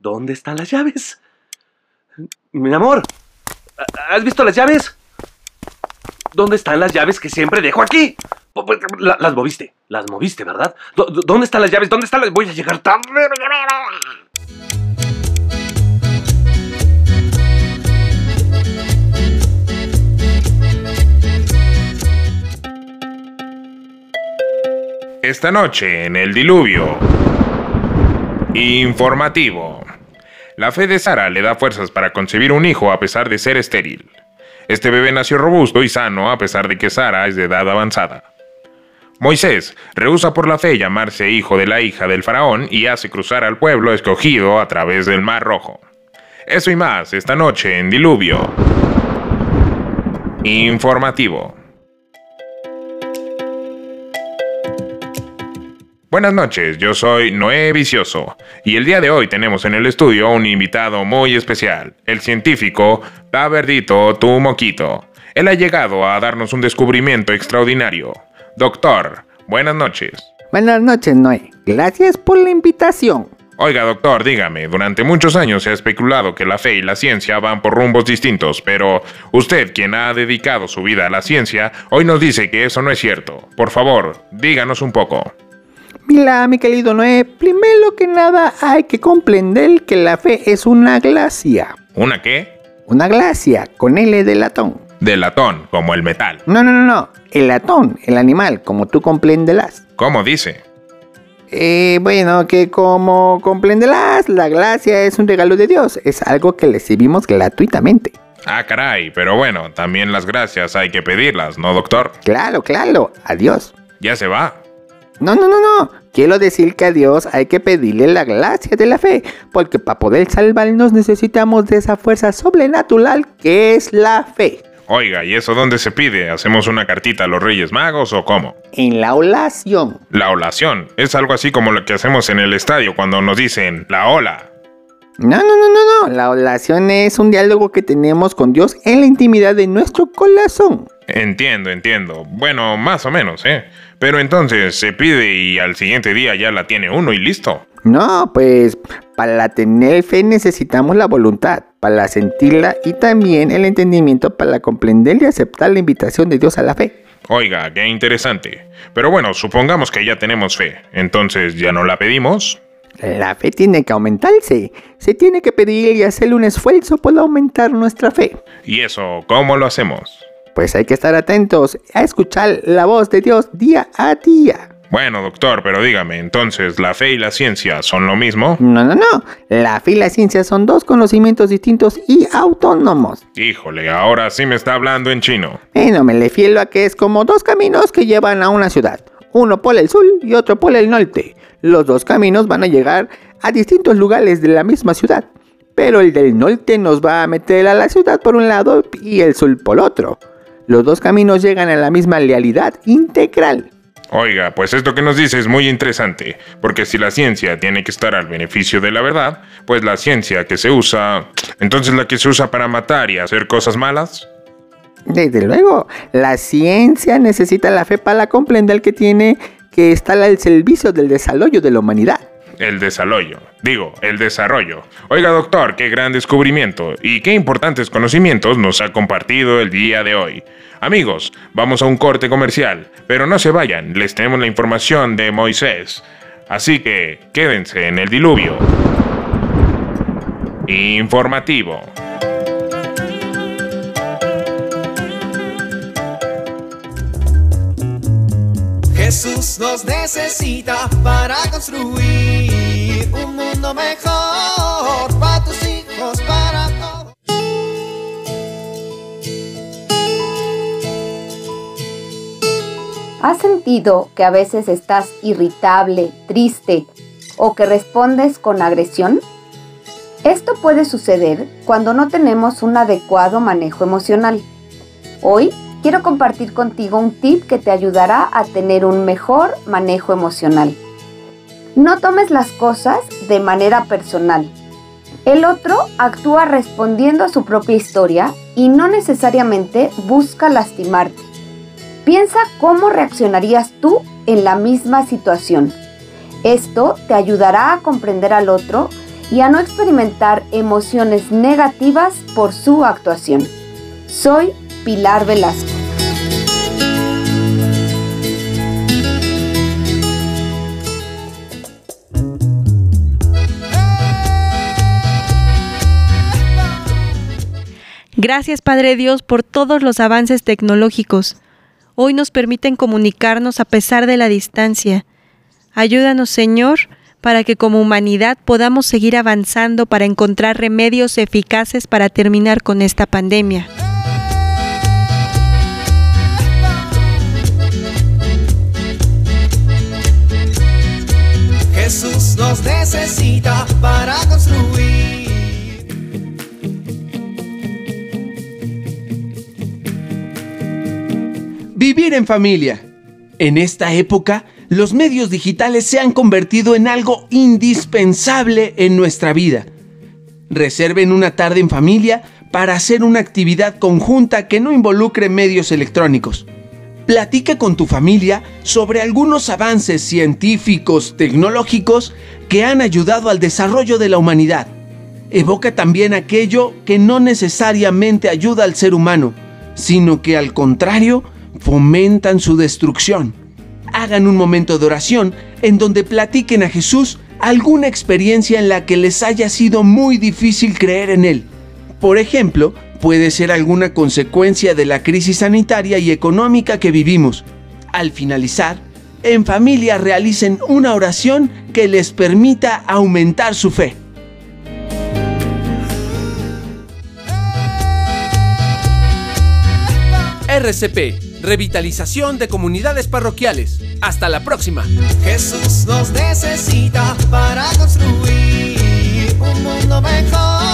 ¿Dónde están las llaves? Mi amor, ¿has visto las llaves? ¿Dónde están las llaves que siempre dejo aquí? La- Las moviste, las moviste, ¿verdad? ¿Dó- dó- ¿Dónde están las llaves? ¿Dónde están las...? Voy a llegar tarde. Esta noche en el diluvio. Informativo. La fe de Sara le da fuerzas para concebir un hijo a pesar de ser estéril. Este bebé nació robusto y sano a pesar de que Sara es de edad avanzada. Moisés rehúsa por la fe llamarse hijo de la hija del faraón y hace cruzar al pueblo escogido a través del Mar Rojo. Eso y más esta noche en Diluvio. Informativo. Buenas noches, yo soy Noé Vicioso y el día de hoy tenemos en el estudio un invitado muy especial, el científico Taberdito Tu Moquito. Él ha llegado a darnos un descubrimiento extraordinario. Doctor, buenas noches. Buenas noches, Noé. Gracias por la invitación. Oiga, doctor, dígame, durante muchos años se ha especulado que la fe y la ciencia van por rumbos distintos, pero usted, quien ha dedicado su vida a la ciencia, hoy nos dice que eso no es cierto. Por favor, díganos un poco. Mira, mi querido Noé, primero que nada hay que comprender que la fe es una glacia. ¿Una qué? Una glacia, con L de latón. De latón, como el metal. No, no, no, no. El latón, el animal, como tú comprenderás. ¿Cómo dice? Eh, bueno, que como comprenderás, la glacia es un regalo de Dios. Es algo que recibimos gratuitamente. Ah, caray, pero bueno, también las gracias hay que pedirlas, ¿no, doctor? Claro, claro. Adiós. Ya se va. No, no, no, no. Quiero decir que a Dios hay que pedirle la gracia de la fe, porque para poder salvarnos necesitamos de esa fuerza sobrenatural que es la fe. Oiga, ¿y eso dónde se pide? ¿Hacemos una cartita a los Reyes Magos o cómo? En la oración. La olación. Es algo así como lo que hacemos en el estadio cuando nos dicen la ola. No, no, no, no, no. La oración es un diálogo que tenemos con Dios en la intimidad de nuestro corazón. Entiendo, entiendo. Bueno, más o menos, ¿eh? Pero entonces se pide y al siguiente día ya la tiene uno y listo. No, pues para tener fe necesitamos la voluntad, para sentirla y también el entendimiento para comprender y aceptar la invitación de Dios a la fe. Oiga, qué interesante. Pero bueno, supongamos que ya tenemos fe. Entonces, ¿ya no la pedimos? La fe tiene que aumentarse. Se tiene que pedir y hacer un esfuerzo por aumentar nuestra fe. ¿Y eso cómo lo hacemos? Pues hay que estar atentos a escuchar la voz de Dios día a día. Bueno, doctor, pero dígame, entonces, ¿la fe y la ciencia son lo mismo? No, no, no. La fe y la ciencia son dos conocimientos distintos y autónomos. Híjole, ahora sí me está hablando en chino. Bueno, me refiero a que es como dos caminos que llevan a una ciudad. Uno por el sur y otro por el norte. Los dos caminos van a llegar a distintos lugares de la misma ciudad. Pero el del norte nos va a meter a la ciudad por un lado y el sur por otro. Los dos caminos llegan a la misma realidad integral. Oiga, pues esto que nos dice es muy interesante, porque si la ciencia tiene que estar al beneficio de la verdad, pues la ciencia que se usa, entonces la que se usa para matar y hacer cosas malas. Desde luego, la ciencia necesita la fe para comprender que tiene que estar al servicio del desarrollo de la humanidad. El desarrollo, digo, el desarrollo. Oiga doctor, qué gran descubrimiento y qué importantes conocimientos nos ha compartido el día de hoy. Amigos, vamos a un corte comercial, pero no se vayan, les tenemos la información de Moisés. Así que quédense en el diluvio. Informativo. Jesús nos necesita para construir mejor para tus hijos, para todos. ¿Has sentido que a veces estás irritable, triste o que respondes con agresión? Esto puede suceder cuando no tenemos un adecuado manejo emocional. Hoy quiero compartir contigo un tip que te ayudará a tener un mejor manejo emocional. No tomes las cosas de manera personal. El otro actúa respondiendo a su propia historia y no necesariamente busca lastimarte. Piensa cómo reaccionarías tú en la misma situación. Esto te ayudará a comprender al otro y a no experimentar emociones negativas por su actuación. Soy Pilar Velasco. Gracias Padre Dios por todos los avances tecnológicos. Hoy nos permiten comunicarnos a pesar de la distancia. Ayúdanos Señor para que como humanidad podamos seguir avanzando para encontrar remedios eficaces para terminar con esta pandemia. Jesús nos necesita para construir. Vivir en familia. En esta época, los medios digitales se han convertido en algo indispensable en nuestra vida. Reserven una tarde en familia para hacer una actividad conjunta que no involucre medios electrónicos. Platica con tu familia sobre algunos avances científicos, tecnológicos que han ayudado al desarrollo de la humanidad. Evoca también aquello que no necesariamente ayuda al ser humano, sino que al contrario fomentan su destrucción. Hagan un momento de oración en donde platiquen a Jesús alguna experiencia en la que les haya sido muy difícil creer en Él. Por ejemplo, puede ser alguna consecuencia de la crisis sanitaria y económica que vivimos. Al finalizar, en familia realicen una oración que les permita aumentar su fe. RCP, Revitalización de Comunidades Parroquiales. Hasta la próxima. Jesús nos necesita para construir un mundo mejor